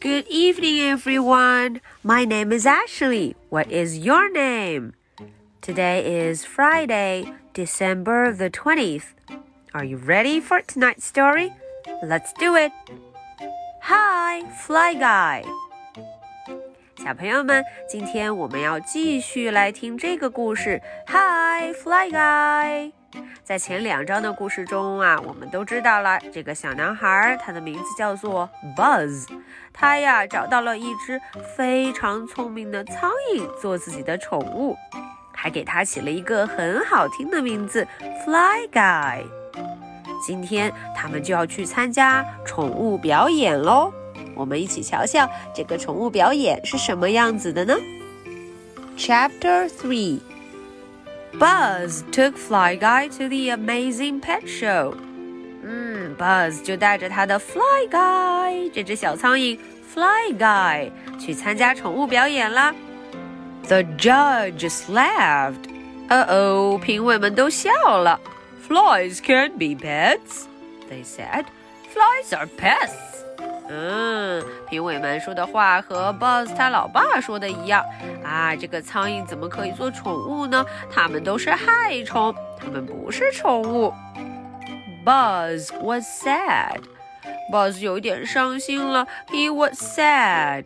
Good evening, everyone. My name is Ashley. What is your name? Today is Friday, December the 20th. Are you ready for tonight's story? Let's do it. Hi, Fly Guy. 小朋友们，今天我们要继续来听这个故事。Hi, Fly Guy。 在前两章的故事中啊，我们都知道了这个小男孩，他的名字叫做 Buzz。他呀找到了一只非常聪明的苍蝇做自己的宠物，还给他起了一个很好听的名字 Fly Guy。今天他们就要去参加宠物表演喽。我们一起瞧瞧这个宠物表演是什么样子的呢？Chapter Three Buzz took Fly Guy to the amazing pet show. 嗯，Buzz 就带着他的 Fly Guy 这只小苍蝇 Fly Guy 去参加宠物表演啦。The judges laughed. 哦哦，评委们都笑了。Flies can't be pets, they said. Flies are pests. 嗯，评委们说的话和 Buzz 他老爸说的一样啊，这个苍蝇怎么可以做宠物呢？它们都是害虫，它们不是宠物。Buzz was sad. Buzz 有点伤心了。He was sad.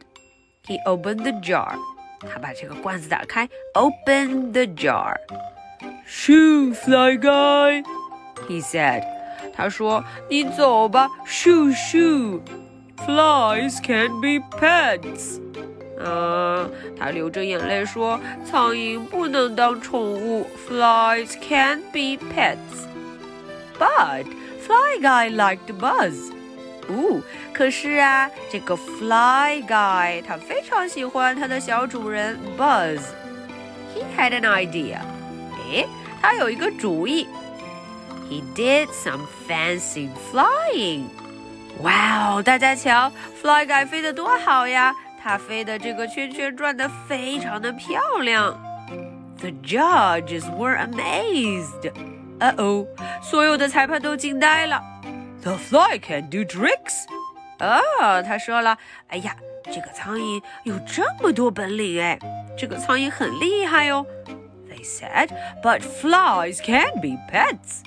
He opened the jar. 他把这个罐子打开 Open the jar. Shoo, fly guy, he said. 他说：“你走吧，shoo shoo。” Flies can't be pets。嗯，他流着眼泪说：“苍蝇不能当宠物，Flies can't be pets。” But Fly Guy liked Buzz。哦，可是啊，这个 Fly Guy 他非常喜欢他的小主人 Buzz。He had an idea。诶，他有一个主意。He did some fancy flying。 哇哦，大家瞧，Fly Guy 飞得多好呀！它飞的这个圈圈转得非常的漂亮。The judges were amazed. 呃哦，所有的裁判都惊呆了。The fly can do tricks. 哦，他说了，哎呀，这个苍蝇有这么多本领哎，这个苍蝇很厉害哦。They said, but flies can be pets.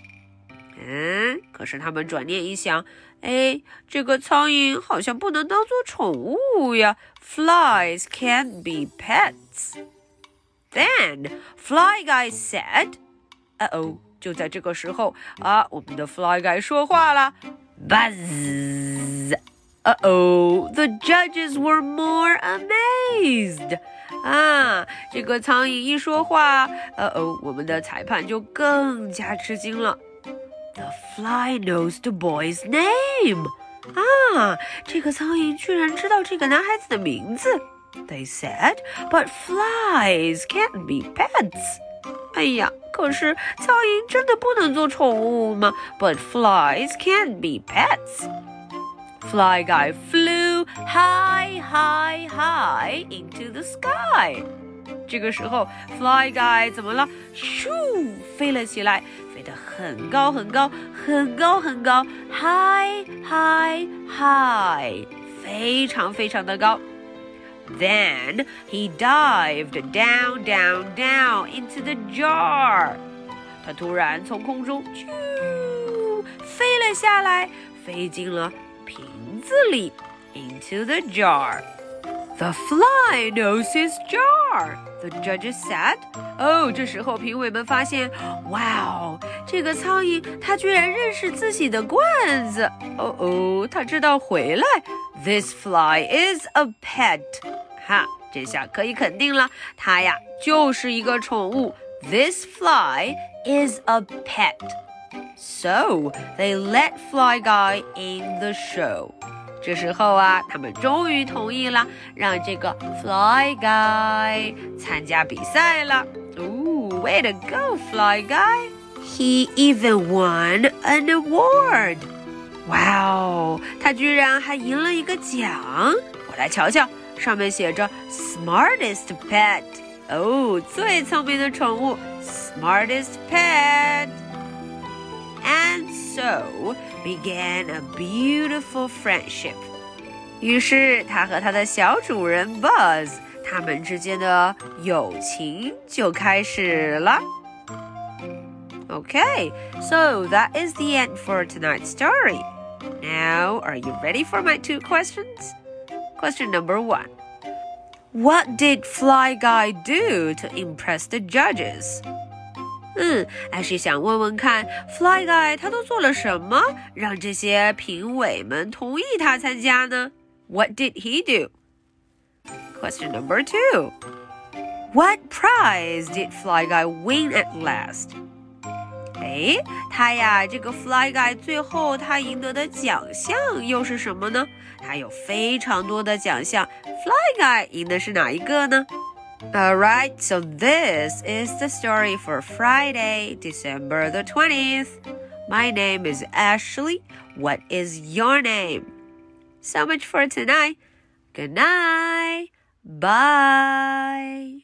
嗯，可是他们转念一想，哎，这个苍蝇好像不能当做宠物呀。Flies can't be pets. Then Fly Guy said, 呃哦，就在这个时候啊，我们的 Fly Guy 说话了，Buzz. Uh oh, the judges were more amazed. 啊，这个苍蝇一说话，呃哦，我们的裁判就更加吃惊了。 The fly knows the boy's name. 啊，这个苍蝇居然知道这个男孩子的名字。They said, but flies can't be pets. 哎呀，可是苍蝇真的不能做宠物吗？But flies can't be pets. Fly guy flew high, high, high into the sky. 这个时候，Fly Guy 怎么了？咻，飞了起来，飞得很高很高，很高很高，high high high，非常非常的高。Then he dived down down down into the jar。他突然从空中啾飞了下来，飞进了瓶子里，into the jar。The fly knows his jar. The judges said. 哦，这时候评委们发现，哇哦，这个苍蝇它居然认识自己的罐子。哦哦，它知道回来。This fly is a pet. 哈，这下可以肯定了，它呀就是一个宠物。This fly is a pet. So they let Fly Guy in the show. 这时候啊，他们终于同意了，让这个 Fly Guy 参加比赛了。哦，Way to go, Fly Guy! He even won an award. 哇哦，他居然还赢了一个奖！我来瞧瞧，上面写着 Smartest Pet。哦，最聪明的宠物，Smartest Pet。And so began a beautiful friendship. 于是他和他的小主人 Buzz 他们之间的友情就开始了。Okay, so that is the end for tonight's story. Now, are you ready for my two questions? Question number one What did Fly Guy do to impress the judges? 嗯，还是想问问看，Fly Guy 他都做了什么，让这些评委们同意他参加呢？What did he do? Question number two. What prize did Fly Guy win at last? 哎，他呀，这个 Fly Guy 最后他赢得的奖项又是什么呢？他有非常多的奖项，Fly Guy 赢的是哪一个呢？Alright, so this is the story for Friday, December the 20th. My name is Ashley. What is your name? So much for tonight. Good night. Bye.